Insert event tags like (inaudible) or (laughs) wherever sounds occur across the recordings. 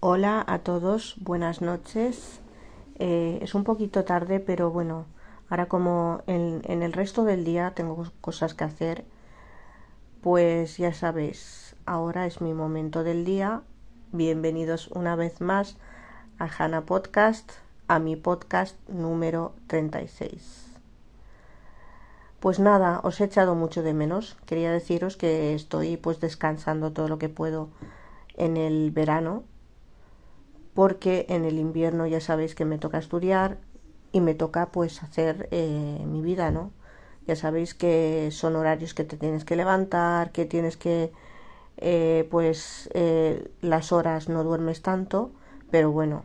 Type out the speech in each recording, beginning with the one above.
Hola a todos, buenas noches. Eh, es un poquito tarde, pero bueno, ahora como en, el resto del día tengo cosas que hacer, pues ya sabéis, ahora es mi momento del día. Bienvenidos una vez más a Hana Podcast, a mi podcast número 36. Pues nada, os he echado mucho de menos. Quería deciros que estoy pues descansando todo lo que puedo en el verano porque en el invierno ya sabéis que me toca estudiar y me toca pues hacer eh, mi vida, ¿no? Ya sabéis que son horarios que te tienes que levantar, que tienes que, eh, pues eh, las horas no duermes tanto, pero bueno.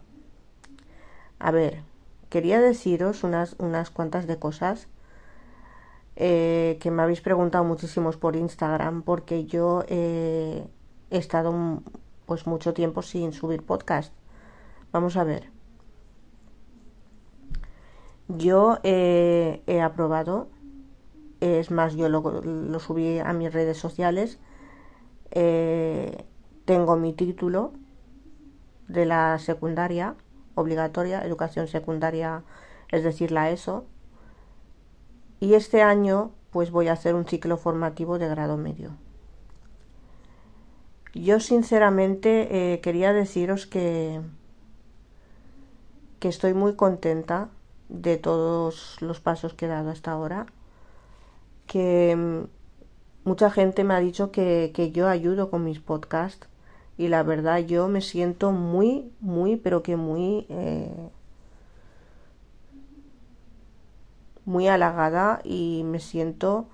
A ver, quería deciros unas, unas cuantas de cosas que me habéis preguntado muchísimos por Instagram porque yo he estado pues mucho tiempo sin subir podcast Vamos a ver. Yo eh, he aprobado, es más, yo lo, subí a mis redes sociales. Eh, tengo mi título de la secundaria obligatoria, educación secundaria, es decir, la ESO. Y este año, pues voy a hacer un ciclo formativo de grado medio. Yo sinceramente eh, quería deciros que que estoy muy contenta de todos los pasos que he dado hasta ahora, que mm, mucha gente me ha dicho que, yo ayudo con mis podcasts y la verdad yo me siento muy, muy, pero que muy, eh, muy halagada y me siento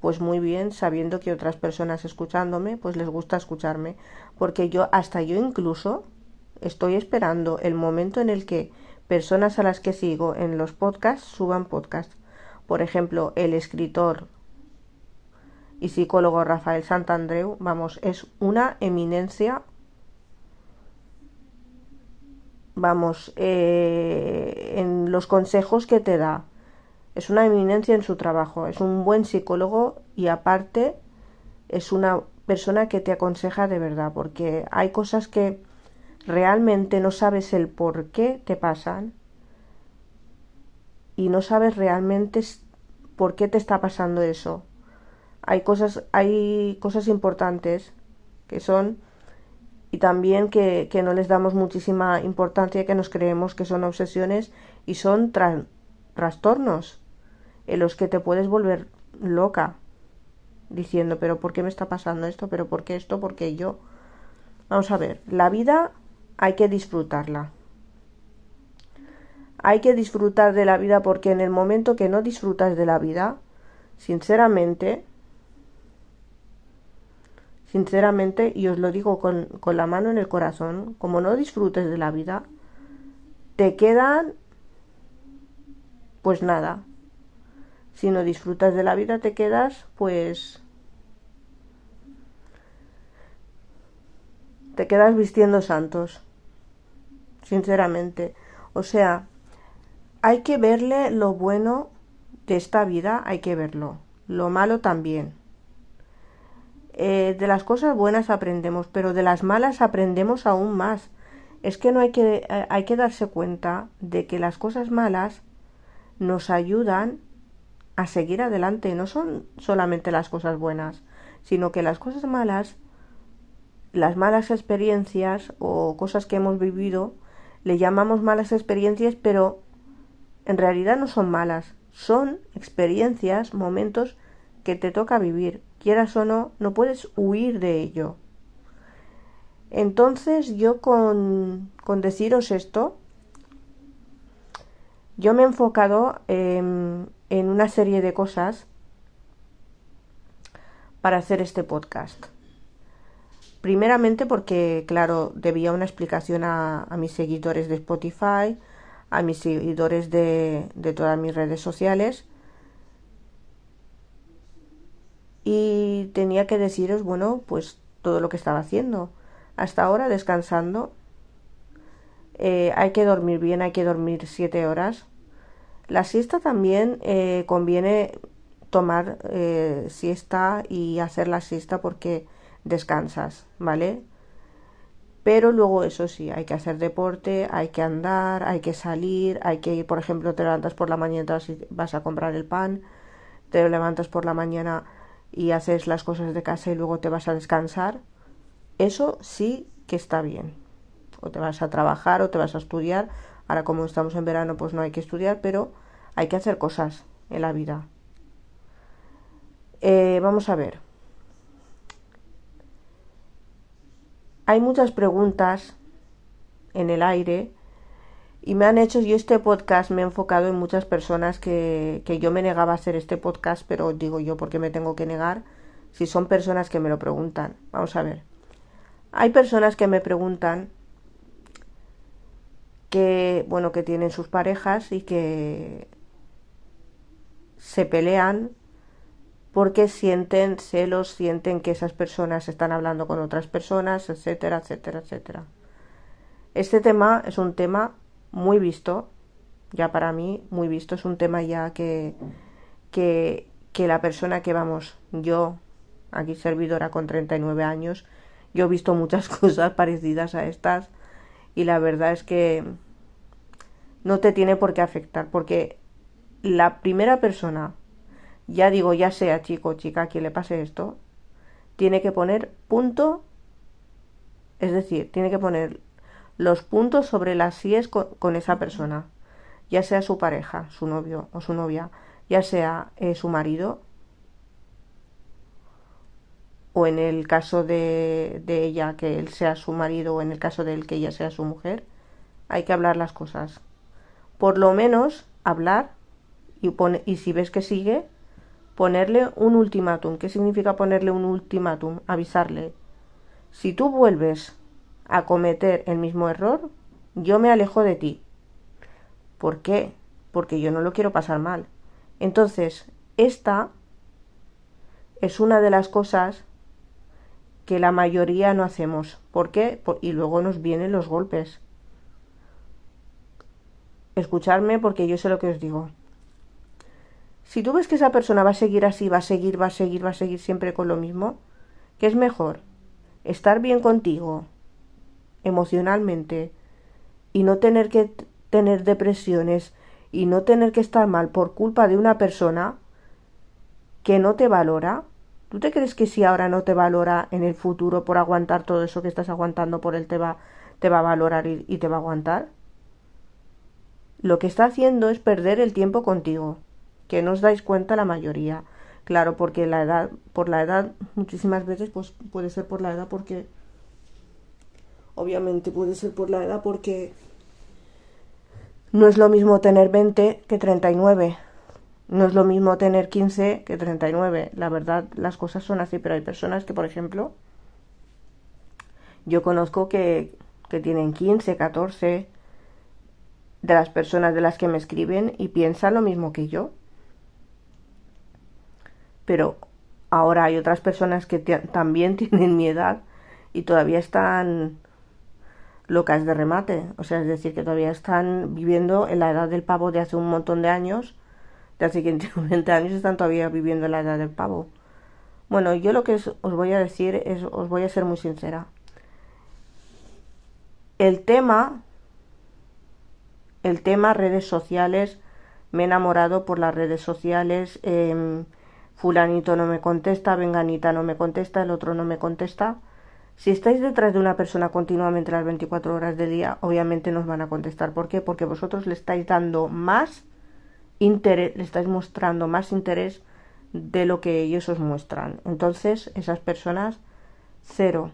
pues muy bien sabiendo que otras personas escuchándome pues les gusta escucharme porque yo hasta yo incluso estoy esperando el momento en el que personas a las que sigo en los podcasts suban podcasts. Por ejemplo, el escritor y psicólogo Rafael Santandreu, vamos, es una eminencia. Vamos, eh, en los consejos que te da. Es una eminencia en su trabajo, es un buen psicólogo y aparte es una persona que te aconseja de verdad, porque hay cosas que realmente no sabes el por qué te pasan y no sabes realmente por qué te está pasando eso. Hay cosas, hay cosas importantes que son y también que, que no les damos muchísima importancia, que nos creemos que son obsesiones y son trastornos en los que te puedes volver loca diciendo, pero ¿por qué me está pasando esto? ¿Pero por qué esto? ¿Por qué yo? Vamos a ver, la vida hay que disfrutarla. Hay que disfrutar de la vida porque en el momento que no disfrutas de la vida, sinceramente, sinceramente, y os lo digo con, con la mano en el corazón, como no disfrutes de la vida, te quedan, pues nada. Si no disfrutas de la vida, te quedas, pues te quedas vistiendo santos sinceramente. O sea, hay que verle lo bueno de esta vida, hay que verlo. Lo malo también. Eh, de las cosas buenas aprendemos, pero de las malas aprendemos aún más. Es que no hay que, eh, hay que darse cuenta de que las cosas malas nos ayudan a seguir adelante. No son solamente las cosas buenas, sino que las cosas malas, las malas experiencias o cosas que hemos vivido, le llamamos malas experiencias, pero en realidad no son malas, son experiencias, momentos que te toca vivir, quieras o no, no puedes huir de ello. Entonces yo con, con deciros esto, yo me he enfocado en, en una serie de cosas para hacer este podcast. Primeramente porque, claro, debía una explicación a, mis seguidores de Spotify, a mis seguidores de, todas mis redes sociales. Y tenía que deciros, bueno, pues todo lo que estaba haciendo. Hasta ahora descansando. Eh, hay que dormir bien, hay que dormir siete horas. La siesta también eh, conviene tomar eh, siesta y hacer la siesta porque descansas, ¿vale? Pero luego eso sí, hay que hacer deporte, hay que andar, hay que salir, hay que ir, por ejemplo, te levantas por la mañana y vas a comprar el pan, te levantas por la mañana y haces las cosas de casa y luego te vas a descansar. Eso sí que está bien. O te vas a trabajar o te vas a estudiar. Ahora como estamos en verano pues no hay que estudiar, pero hay que hacer cosas en la vida. Eh, vamos a ver. Hay muchas preguntas en el aire y me han hecho, yo este podcast me he enfocado en muchas personas que, que yo me negaba a hacer este podcast, pero digo yo, ¿por qué me tengo que negar? Si son personas que me lo preguntan. Vamos a ver. Hay personas que me preguntan que, bueno, que tienen sus parejas y que se pelean porque sienten celos, sienten que esas personas están hablando con otras personas, etcétera, etcétera, etcétera. Este tema es un tema muy visto, ya para mí, muy visto, es un tema ya que, que, que la persona que vamos, yo, aquí servidora con 39 años, yo he visto muchas (laughs) cosas parecidas a estas y la verdad es que no te tiene por qué afectar, porque la primera persona ya digo, ya sea chico o chica quien le pase esto, tiene que poner punto, es decir, tiene que poner los puntos sobre las síes con, esa persona, ya sea su pareja, su novio o su novia, ya sea eh, su marido, o en el caso de, de ella que él sea su marido, o en el caso de él que ella sea su mujer, hay que hablar las cosas. Por lo menos hablar y, pone, y si ves que sigue, Ponerle un ultimátum. ¿Qué significa ponerle un ultimátum? Avisarle. Si tú vuelves a cometer el mismo error, yo me alejo de ti. ¿Por qué? Porque yo no lo quiero pasar mal. Entonces, esta es una de las cosas que la mayoría no hacemos. ¿Por qué? y luego nos vienen los golpes. Escucharme porque yo sé lo que os digo. Si tú ves que esa persona va a seguir así, va a seguir, va a seguir, va a seguir siempre con lo mismo, ¿qué es mejor? Estar bien contigo emocionalmente y no tener que tener depresiones y no tener que estar mal por culpa de una persona que no te valora. ¿Tú te crees que si ahora no te valora en el futuro por aguantar todo eso que estás aguantando por él te va, te va a valorar y, y te va a aguantar? Lo que está haciendo es perder el tiempo contigo que no os dais cuenta la mayoría. Claro, porque la edad, por la edad, muchísimas veces, pues puede ser por la edad porque, obviamente puede ser por la edad porque no es lo mismo tener 20 que 39. No es lo mismo tener 15 que 39. La verdad, las cosas son así, pero hay personas que, por ejemplo, yo conozco que, que tienen 15, 14 de las personas de las que me escriben y piensan lo mismo que yo pero ahora hay otras personas que también (laughs) tienen mi edad y todavía están locas de remate, o sea, es decir, que todavía están viviendo en la edad del pavo de hace un montón de años, de hace 20 (laughs) años están todavía viviendo en la edad del pavo. Bueno, yo lo que os voy a decir es, os voy a ser muy sincera. El tema, el tema redes sociales, me he enamorado por las redes sociales, eh, fulanito no me contesta, venganita no me contesta, el otro no me contesta. Si estáis detrás de una persona continuamente las 24 horas del día, obviamente nos van a contestar. ¿Por qué? Porque vosotros le estáis dando más interés, le estáis mostrando más interés de lo que ellos os muestran. Entonces, esas personas, cero.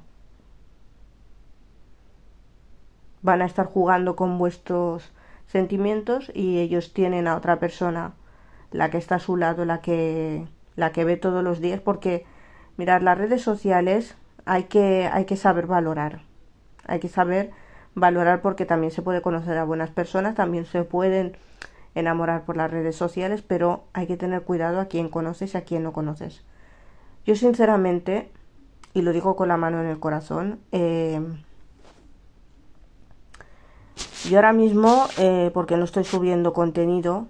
Van a estar jugando con vuestros sentimientos y ellos tienen a otra persona, la que está a su lado, la que la que ve todos los días, porque mirar las redes sociales hay que, hay que saber valorar, hay que saber valorar porque también se puede conocer a buenas personas, también se pueden enamorar por las redes sociales, pero hay que tener cuidado a quién conoces y a quién no conoces. Yo sinceramente, y lo digo con la mano en el corazón, eh, yo ahora mismo, eh, porque no estoy subiendo contenido,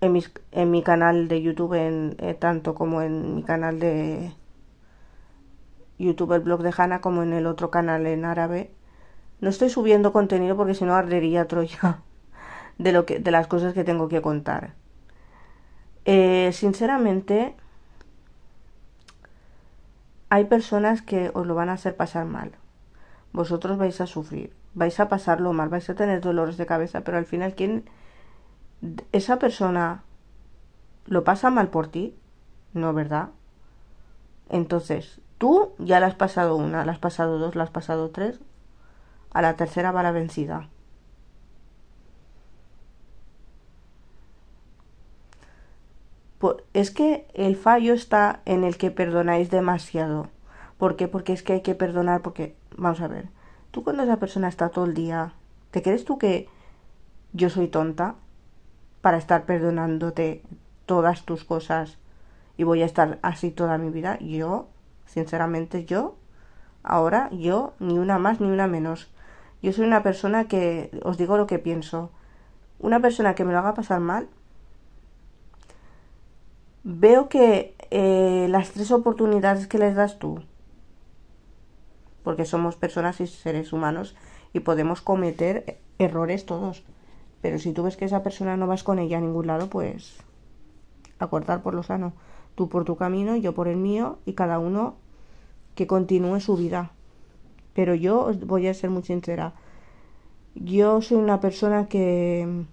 en, mis, en mi canal de YouTube, en, eh, tanto como en mi canal de YouTube el blog de Hanna como en el otro canal en árabe. No estoy subiendo contenido porque si no ardería Troya (laughs) de lo que de las cosas que tengo que contar. Eh, sinceramente, hay personas que os lo van a hacer pasar mal. Vosotros vais a sufrir, vais a pasarlo mal, vais a tener dolores de cabeza, pero al final, ¿quién? Esa persona lo pasa mal por ti, ¿no, verdad? Entonces, tú ya la has pasado una, la has pasado dos, la has pasado tres, a la tercera va la vencida. es que el fallo está en el que perdonáis demasiado. ¿Por qué? Porque es que hay que perdonar, porque, vamos a ver, tú cuando esa persona está todo el día, ¿te crees tú que yo soy tonta para estar perdonándote todas tus cosas y voy a estar así toda mi vida? Yo, sinceramente, yo, ahora, yo, ni una más ni una menos. Yo soy una persona que, os digo lo que pienso, una persona que me lo haga pasar mal, veo que eh, las tres oportunidades que les das tú, porque somos personas y seres humanos y podemos cometer errores todos, pero si tú ves que esa persona no vas con ella a ningún lado, pues a cortar por lo sano, tú por tu camino, yo por el mío y cada uno que continúe su vida. Pero yo os voy a ser muy sincera, yo soy una persona que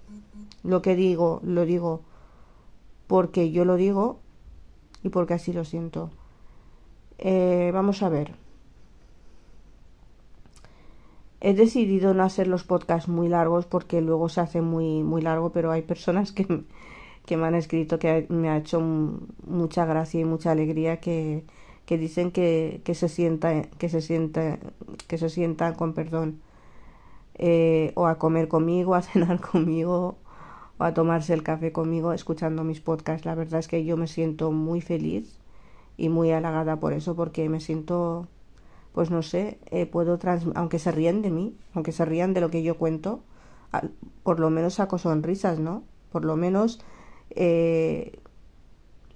lo que digo, lo digo porque yo lo digo y porque así lo siento. Eh, vamos a ver. He decidido no hacer los podcasts muy largos porque luego se hace muy, muy largo, pero hay personas que, que me han escrito que me ha hecho mucha gracia y mucha alegría que, que dicen que, que se sienta, que se sienta, que se sientan con perdón, eh, o a comer conmigo, a (laughs) cenar conmigo, o a tomarse el café conmigo escuchando mis podcasts. La verdad es que yo me siento muy feliz y muy halagada por eso, porque me siento, pues no sé, eh, puedo, trans aunque se ríen de mí, aunque se rían de lo que yo cuento, por lo menos saco sonrisas, ¿no? Por lo menos eh,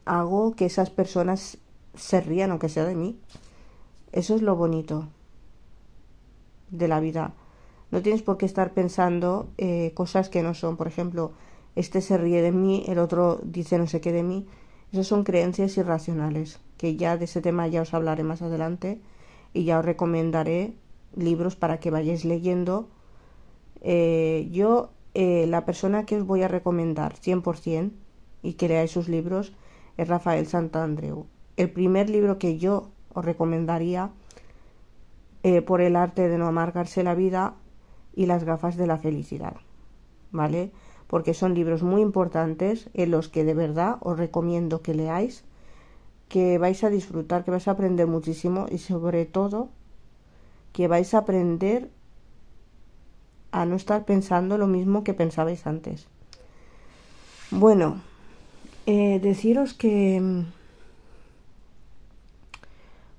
hago que esas personas se rían, aunque sea de mí. Eso es lo bonito de la vida. No tienes por qué estar pensando eh, cosas que no son. Por ejemplo, este se ríe de mí, el otro dice no sé qué de mí. Esas son creencias irracionales, que ya de ese tema ya os hablaré más adelante y ya os recomendaré libros para que vayáis leyendo. Eh, yo, eh, la persona que os voy a recomendar 100% y que leáis sus libros es Rafael Santandreu. El primer libro que yo os recomendaría eh, por el arte de no amargarse la vida y las gafas de la felicidad. ¿Vale? porque son libros muy importantes en los que de verdad os recomiendo que leáis, que vais a disfrutar, que vais a aprender muchísimo y sobre todo que vais a aprender a no estar pensando lo mismo que pensabais antes. Bueno, eh, deciros que...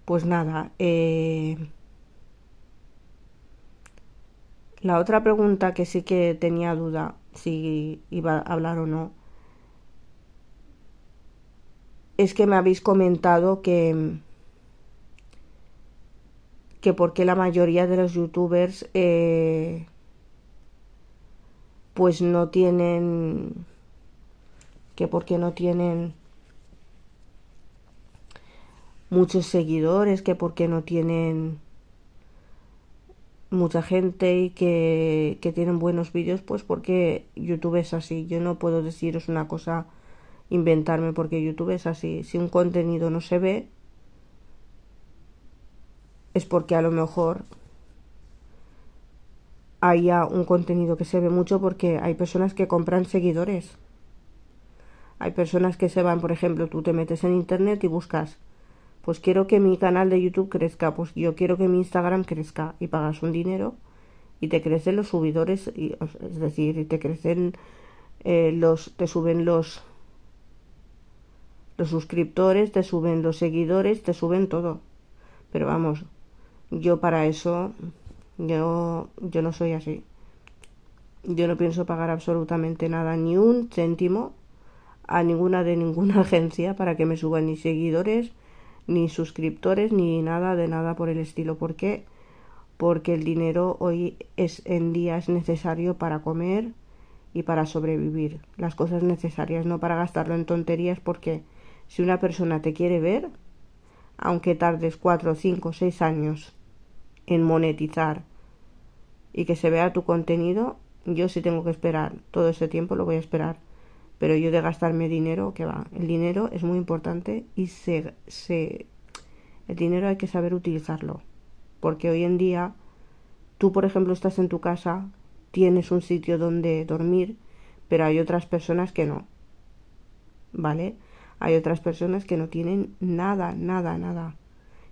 Pues nada, eh, la otra pregunta que sí que tenía duda si iba a hablar o no, es que me habéis comentado que que porque la mayoría de los youtubers eh, pues no tienen que porque no tienen muchos seguidores que porque no tienen mucha gente y que, que tienen buenos vídeos, pues porque YouTube es así. Yo no puedo deciros una cosa, inventarme, porque YouTube es así. Si un contenido no se ve, es porque a lo mejor haya un contenido que se ve mucho porque hay personas que compran seguidores. Hay personas que se van, por ejemplo, tú te metes en internet y buscas pues quiero que mi canal de YouTube crezca, pues yo quiero que mi Instagram crezca y pagas un dinero y te crecen los subidores, y, es decir, te crecen eh, los, te suben los los suscriptores, te suben los seguidores, te suben todo. Pero vamos, yo para eso, yo, yo no soy así. Yo no pienso pagar absolutamente nada, ni un céntimo a ninguna de ninguna (laughs) agencia para que me suban ni seguidores, ni suscriptores, ni nada de nada por el estilo. ¿Por qué? Porque el dinero hoy es en día es necesario para comer y para sobrevivir. Las cosas necesarias, no para gastarlo en tonterías, porque si una persona te quiere ver, aunque tardes cuatro, cinco, seis años en monetizar y que se vea tu contenido, yo si tengo que esperar todo ese tiempo lo voy a esperar. Pero yo de gastarme dinero, que va, el dinero es muy importante y se, se, el dinero hay que saber utilizarlo. Porque hoy en día, tú por ejemplo estás en tu casa, tienes un sitio donde dormir, pero hay otras personas que no. ¿Vale? Hay otras personas que no tienen nada, nada, nada.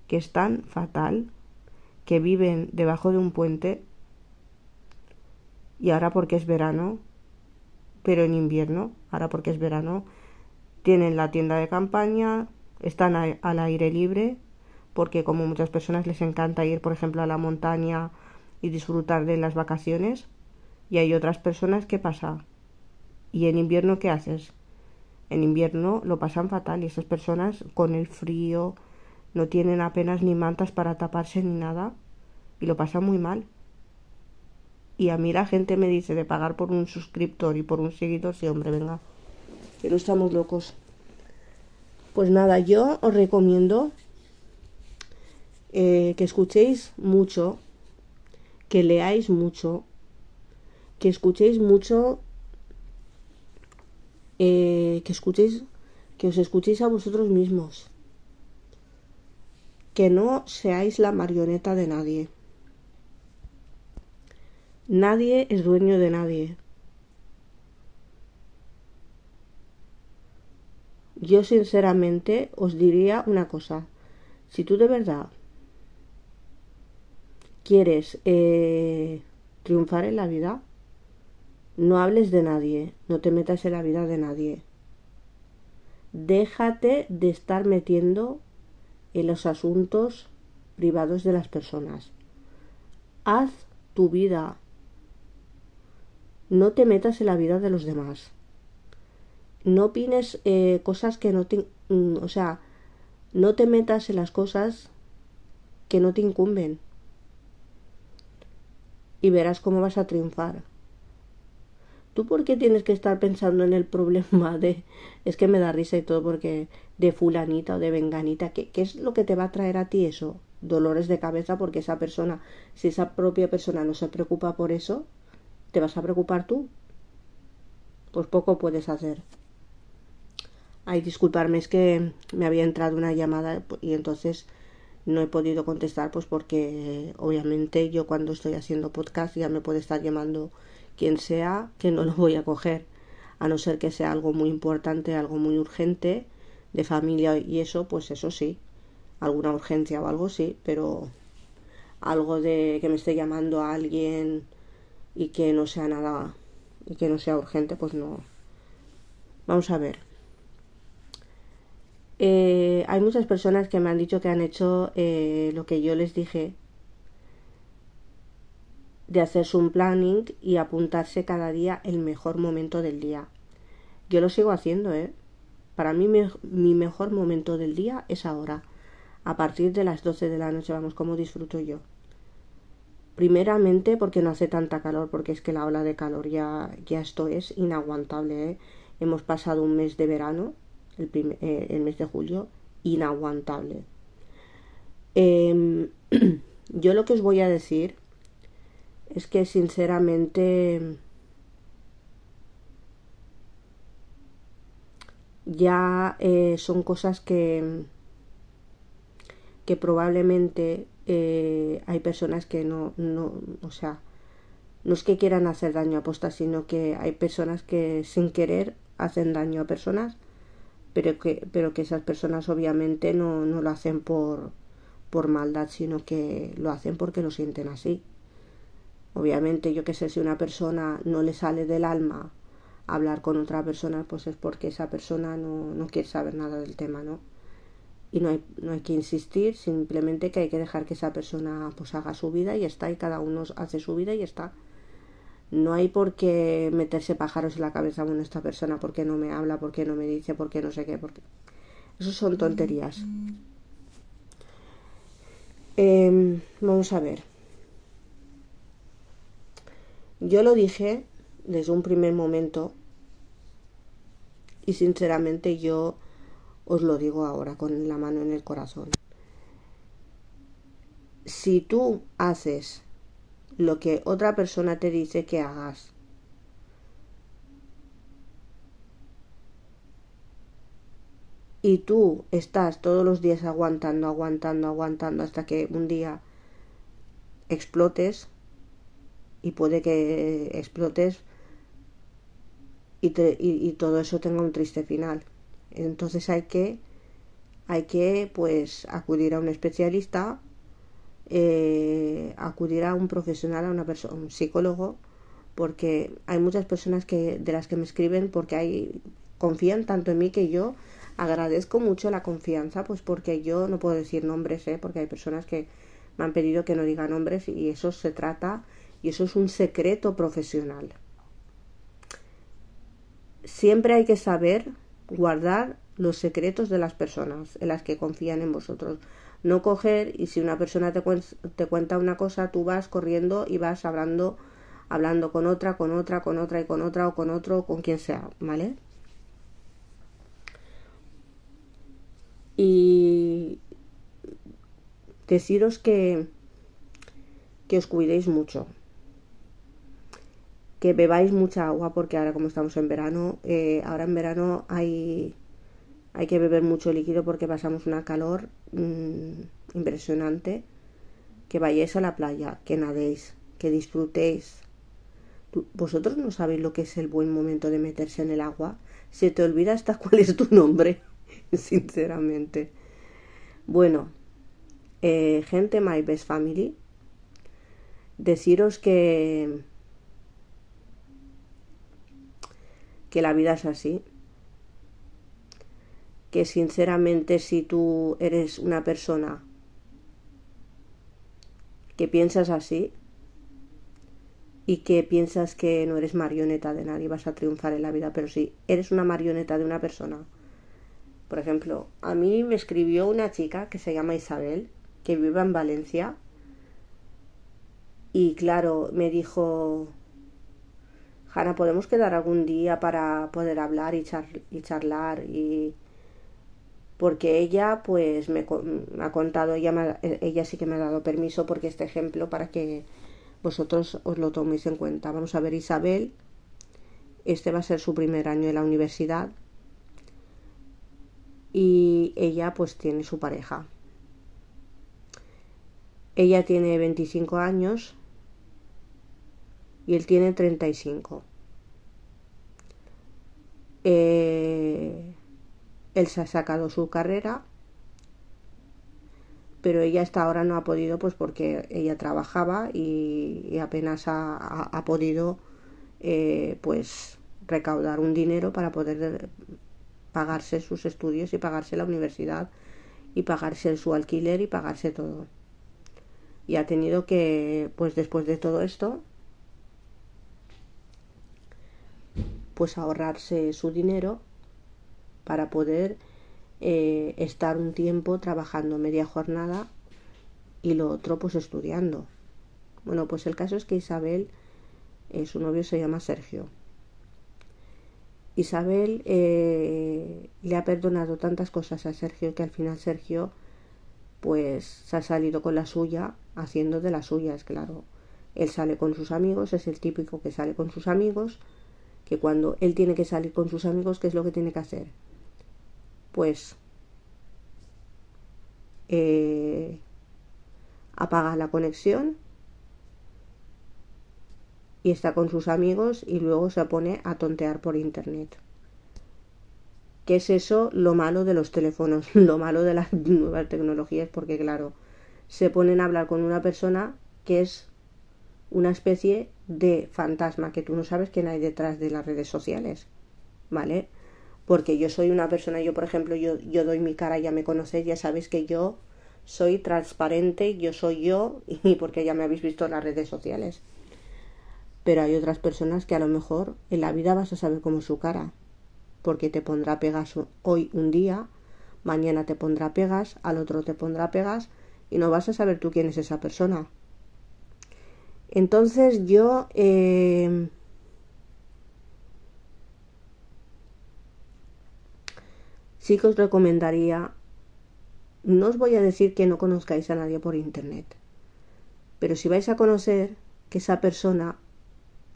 Que están fatal, que viven debajo de un puente y ahora porque es verano, pero en invierno, ahora porque es verano, tienen la tienda de campaña, están al aire libre, porque como muchas personas les encanta ir, por ejemplo, a la montaña y disfrutar de las vacaciones, y hay otras personas que pasa. ¿Y en invierno qué haces? En invierno lo pasan fatal y esas personas con el frío no tienen apenas ni mantas para taparse ni nada y lo pasan muy mal. Y a mí la gente me dice de pagar por un suscriptor y por un seguidor, sí, hombre, venga, que no estamos locos. Pues nada, yo os recomiendo eh, que escuchéis mucho, que leáis mucho, que escuchéis mucho, eh, que escuchéis, que os escuchéis a vosotros mismos, que no seáis la marioneta de nadie. Nadie es dueño de nadie. Yo sinceramente os diría una cosa. Si tú de verdad quieres eh, triunfar en la vida, no hables de nadie, no te metas en la vida de nadie. Déjate de estar metiendo en los asuntos privados de las personas. Haz tu vida, no te metas en la vida de los demás. No opines eh, cosas que no te... Mm, o sea, no te metas en las cosas que no te incumben. Y verás cómo vas a triunfar. ¿Tú por qué tienes que estar pensando en el problema de... Es que me da risa y todo porque de fulanita o de venganita, ¿qué, ¿qué es lo que te va a traer a ti eso? Dolores de cabeza porque esa persona, si esa propia persona no se preocupa por eso, ¿Te vas a preocupar tú? Pues poco puedes hacer. Ay, disculparme, es que me había entrado una llamada y entonces no he podido contestar, pues porque obviamente yo cuando estoy haciendo podcast ya me puede estar llamando quien sea, que no lo voy a coger, a no ser que sea algo muy importante, algo muy urgente, de familia y eso, pues eso sí, alguna urgencia o algo sí, pero algo de que me esté llamando a alguien y que no sea nada y que no sea urgente, pues no. Vamos a ver. Eh, hay muchas personas que me han dicho que han hecho eh, lo que yo les dije de hacerse un planning y apuntarse cada día el mejor momento del día. Yo lo sigo haciendo, ¿eh? Para mí mi mejor momento del día es ahora, a partir de las 12 de la noche, vamos, como disfruto yo. Primeramente porque no hace tanta calor, porque es que la ola de calor ya, ya esto es inaguantable. ¿eh? Hemos pasado un mes de verano, el, eh, mes de julio, inaguantable. Em, (clears throat) yo lo que os voy a decir es que sinceramente ya eh, son cosas que que probablemente eh, hay personas que no, no, o sea, no es que quieran hacer daño a posta, sino que hay personas que sin querer hacen daño a personas, pero que, pero que esas personas obviamente no, no lo hacen por, por maldad, sino que lo hacen porque lo sienten así. Obviamente, yo que sé, si una persona no le sale del alma hablar con otra persona, pues es porque esa persona no, no quiere saber nada del tema, ¿no? y no hay, no hay que insistir, simplemente que hay que dejar que esa persona pues haga su vida y está, y cada uno hace su vida y está. No hay por qué meterse pájaros en la cabeza, bueno, esta persona, ¿por qué no me habla? ¿Por qué no me dice? ¿Por qué no sé qué? Porque Eso son tonterías. Em, vamos a ver. Yo lo dije desde un primer momento y sinceramente yo os lo digo ahora con la mano en el corazón. Si tú haces lo que otra persona te dice que hagas, y tú estás todos los días aguantando, aguantando, aguantando hasta que un día explotes y puede que explotes y, y, todo eso tenga un triste final. Entonces hay que, hay que pues acudir a un especialista, eh, acudir a un profesional, a una persona, un psicólogo, porque hay muchas personas que de las que me escriben porque hay confían tanto en mí que yo agradezco mucho la confianza, pues porque yo no puedo decir nombres, ¿eh? porque hay personas que me han pedido que no diga nombres y eso se trata y eso es un secreto profesional. Siempre hay que saber guardar los secretos de las personas en las que confían en vosotros. No coger y si una persona te, te cuenta una cosa, tú vas corriendo y vas hablando, hablando con otra, con otra, con otra y con otra o con otro, con quien sea, ¿vale? y deciros que, que os cuidéis mucho, que bebáis mucha agua porque ahora como estamos en verano, eh, ahora en verano hay, hay que beber mucho líquido porque pasamos una calor mm, impresionante, que vayáis a la playa, que nadéis, que disfrutéis. ¿Vosotros no sabéis lo que es el buen momento de meterse en el agua? Se te olvida hasta cuál es tu nombre. (laughs) sinceramente. Bueno, eh, gente My Best Family, deciros que que la vida es así, que sinceramente si tú eres una persona que piensas así y que piensas que no eres marioneta de nadie, vas a triunfar en la vida, pero si eres una marioneta de una persona, por ejemplo, a mí me escribió una chica que se llama Isabel, que vive en Valencia, y claro, me dijo, Hanna, ¿podemos quedar algún día para poder hablar y, charlar? Y porque ella, pues, me, ha contado, ella, ella sí que me ha dado permiso porque este ejemplo para que vosotros os lo toméis en cuenta. Vamos a ver, Isabel, este va a ser su primer año en la universidad y ella pues tiene su pareja. Ella tiene 25 años y él tiene 35. Eh, él se ha sacado su carrera, pero ella hasta ahora no ha podido, pues porque ella trabajaba y, apenas ha, podido, eh, pues recaudar un dinero para poder pagarse sus estudios y pagarse la universidad y pagarse su alquiler y pagarse todo. Y ha tenido que, pues después de todo esto, pues ahorrarse su dinero para poder eh, estar un tiempo trabajando media jornada y lo otro pues estudiando. Bueno, pues el caso es que Isabel, eh, su novio se llama Sergio. Isabel eh, le ha perdonado tantas cosas a Sergio que al final Sergio pues se ha salido con la suya haciendo de las suyas, claro. Él sale con sus amigos, es el típico que sale con sus amigos, que cuando él tiene que salir con sus amigos, ¿qué es lo que tiene que hacer? Pues eh, apaga la conexión y está con sus amigos y luego se pone a tontear por internet. ¿Qué es eso? Lo malo de los teléfonos, (laughs) lo malo de las nuevas tecnologías, porque claro, se ponen a hablar con una persona que es una especie de fantasma, que tú no sabes quién hay detrás de las redes sociales, ¿vale? Porque yo soy una persona, yo por ejemplo, yo, yo doy mi cara, ya me conocéis, ya sabéis que yo soy transparente, yo soy yo, (laughs) y porque ya me habéis visto en las redes sociales pero hay otras personas que a lo mejor en la vida vas a saber cómo su cara, porque te pondrá pegas hoy un día, mañana te pondrá pegas, al otro te pondrá pegas y no vas a saber tú quién es esa persona. Entonces yo eh, sí que os recomendaría, no os voy a decir que no conozcáis a nadie por internet, pero si vais a conocer que esa persona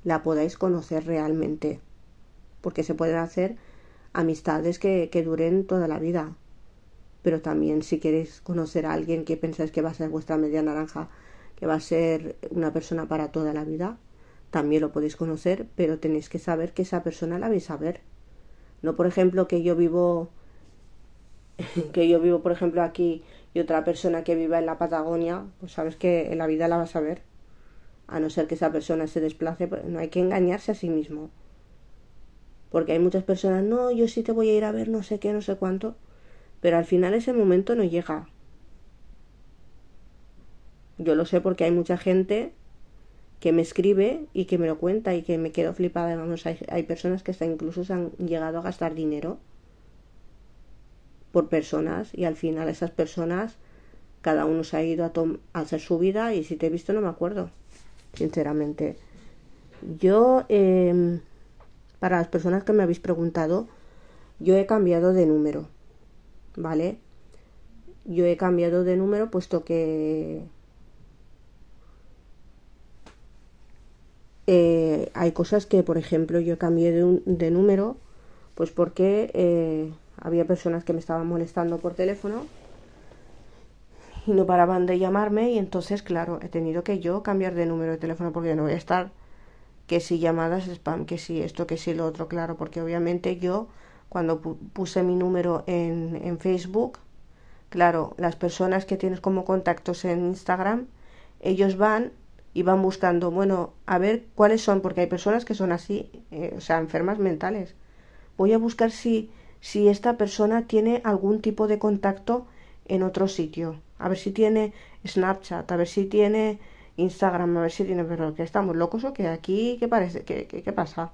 la podáis conocer realmente, porque se pueden hacer amistades que, que duren toda la vida. Pero también si queréis conocer a alguien que pensáis que va a ser vuestra media naranja, que va a ser una persona para toda la vida, también lo podéis conocer, pero tenéis que saber que esa persona la vais a ver. No, por ejemplo, que yo vivo, (laughs) que yo vivo, por ejemplo, aquí y otra persona que viva en la Patagonia, pues sabes que en la vida la vas a ver. A no ser que esa persona se desplace, pues no hay que engañarse a sí mismo. Porque hay muchas personas, no, yo sí te voy a ir a ver no sé qué, no sé cuánto, pero al final ese momento no llega. Yo lo sé porque hay mucha gente que me escribe y que me lo cuenta y que me quedo flipada. Vamos, hay, hay personas que hasta incluso se han llegado a gastar dinero por personas y al final esas personas cada uno se ha ido a, a hacer su vida y si te he visto no me acuerdo, sinceramente. Yo, eh, para las personas que me habéis preguntado, yo he cambiado de número, ¿vale? Yo he cambiado de número puesto que Eh, hay cosas que, por ejemplo, yo cambié de, de número, pues porque eh, había personas que me estaban molestando por teléfono y no paraban de llamarme y entonces, claro, he tenido que yo cambiar de número de teléfono porque no voy a estar que si llamadas spam, que si esto, que si lo otro, claro, porque obviamente yo cuando puse mi número en, en Facebook, claro, las personas que tienes como contactos en Instagram, ellos van y van buscando, bueno, a ver cuáles son, porque hay personas que son así, eh, o sea, enfermas mentales. Voy a buscar si, si esta persona tiene algún tipo de contacto en otro sitio, a ver si tiene Snapchat, a ver si tiene Instagram, a ver si tiene, pero que estamos locos o que aquí, ¿qué parece? ¿Qué, qué, qué pasa?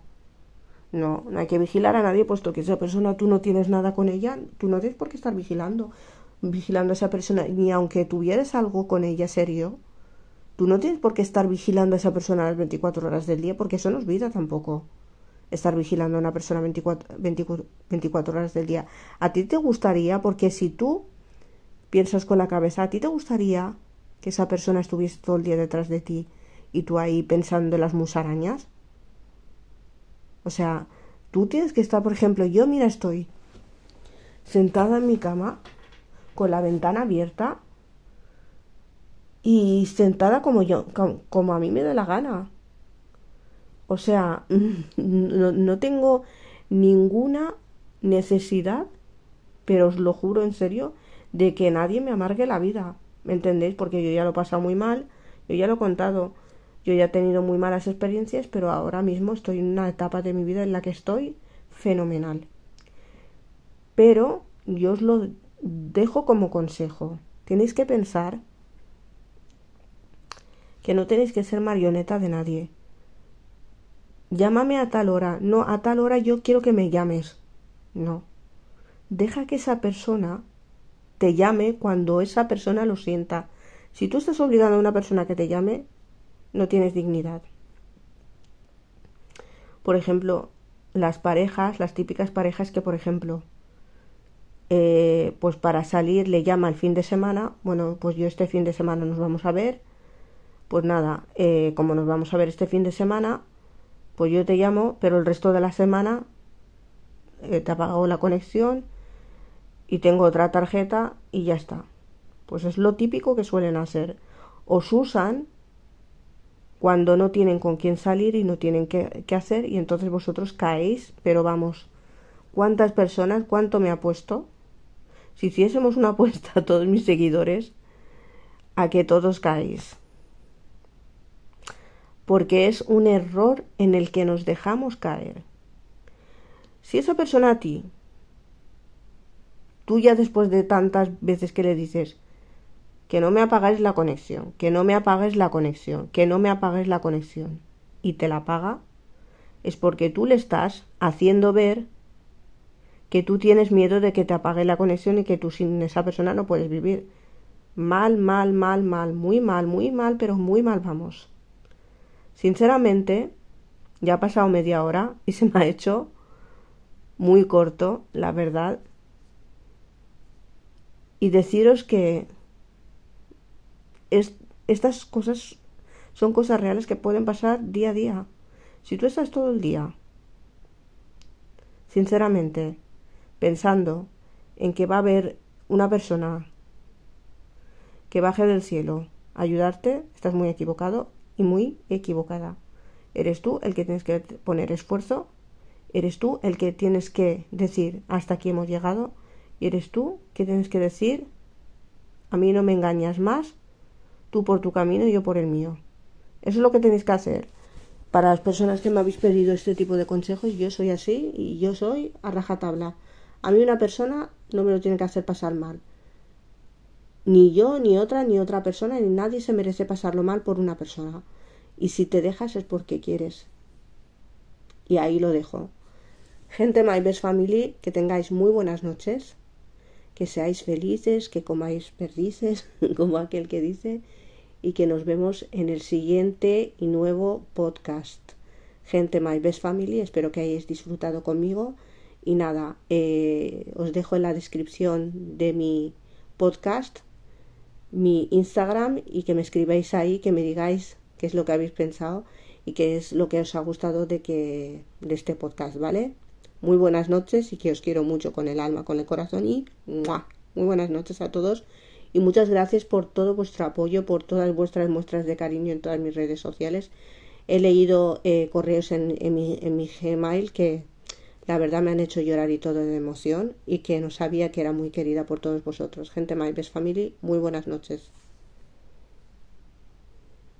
No, no hay que vigilar a nadie, puesto que esa persona tú no tienes nada con ella, tú no tienes por qué estar vigilando, vigilando a esa persona, ni aunque tuvieras algo con ella serio, Tú no tienes por qué estar vigilando a esa persona las 24 horas del día, porque eso no es vida tampoco. Estar vigilando a una persona 24, 24, horas del día. A ti te gustaría, porque si tú piensas con la cabeza, a ti te gustaría que esa persona estuviese todo el día detrás de ti y tú ahí pensando en las musarañas. O sea, tú tienes que estar, por ejemplo, yo mira estoy sentada en mi cama con la ventana abierta y sentada como yo, como, a mí me dé la gana. O sea, (laughs) no, no tengo ninguna necesidad, pero os lo juro en serio, de que nadie me amargue la vida. ¿Me entendéis? Porque yo ya lo he pasado muy mal, yo ya lo he contado, yo ya he tenido muy malas experiencias, pero ahora mismo estoy en una etapa de mi vida en la que estoy fenomenal. Pero yo os lo dejo como consejo. Tenéis que pensar que no tenéis que ser marioneta de nadie. Llámame a tal hora. No, a tal hora yo quiero que me llames. No. Deja que esa persona te llame cuando esa persona lo sienta. Si tú estás obligando a una persona que te llame, no tienes dignidad. Por ejemplo, las parejas, las típicas parejas que, por ejemplo, eh, pues para salir le llama el fin de semana, bueno, pues yo este fin de semana nos vamos a ver, pues nada, eh, como nos vamos a ver este fin de semana, pues yo te llamo, pero el resto de la semana eh, te ha pagado la conexión y tengo otra tarjeta y ya está. Pues es lo típico que suelen hacer. Os usan cuando no tienen con quién salir y no tienen qué, hacer y entonces vosotros caéis, pero vamos, ¿cuántas personas, cuánto me ha puesto? Si hiciésemos una apuesta a todos mis seguidores, a que todos caéis porque es un error en el que nos dejamos caer. Si esa persona a ti, tú ya después de tantas veces que le dices que no me apagáis la conexión, que no me apagues la conexión, que no me apagues la conexión, y te la apaga, es porque tú le estás haciendo ver que tú tienes miedo de que te apague la conexión y que tú sin esa persona no puedes vivir. Mal, mal, mal, mal, muy mal, muy mal, pero muy mal vamos. Sinceramente, ya ha pasado media hora y se me ha hecho muy corto, la verdad. Y deciros que es, estas cosas son cosas reales que pueden pasar día a día. Si tú estás todo el día, sinceramente, pensando en que va a haber una persona que baje del cielo a ayudarte, estás muy equivocado y muy equivocada. Eres tú el que tienes que poner esfuerzo, eres tú el que tienes que decir hasta aquí hemos llegado y eres tú que tienes que decir a mí no me engañas más, tú por tu camino y yo por el mío. Eso es lo que tenéis que hacer. Para las personas que me habéis pedido este tipo de consejos, yo soy así y yo soy a rajatabla. A mí una persona no me lo tiene que hacer pasar mal. Ni yo, ni otra, ni otra persona, ni nadie se merece pasarlo mal por una persona. Y si te dejas es porque quieres. Y ahí lo dejo. Gente My Best Family, que tengáis muy buenas noches, que seáis felices, que comáis perdices, (laughs) como aquel que dice, y que nos vemos en el siguiente y nuevo podcast. Gente My Best Family, espero que hayáis disfrutado conmigo. Y nada, eh, os dejo en la descripción de mi podcast mi Instagram y que me escribáis ahí, que me digáis qué es lo que habéis pensado y qué es lo que os ha gustado de que de este podcast, ¿vale? Muy buenas noches y que os quiero mucho con el alma, con el corazón y muy buenas noches a todos y muchas gracias por todo vuestro apoyo, por todas vuestras muestras de cariño en todas mis redes sociales. He leído eh, correos en, en, mi, en mi Gmail que la verdad me han hecho llorar y todo de emoción y que no sabía que era muy querida por todos vosotros. Gente My Best Family, muy buenas noches.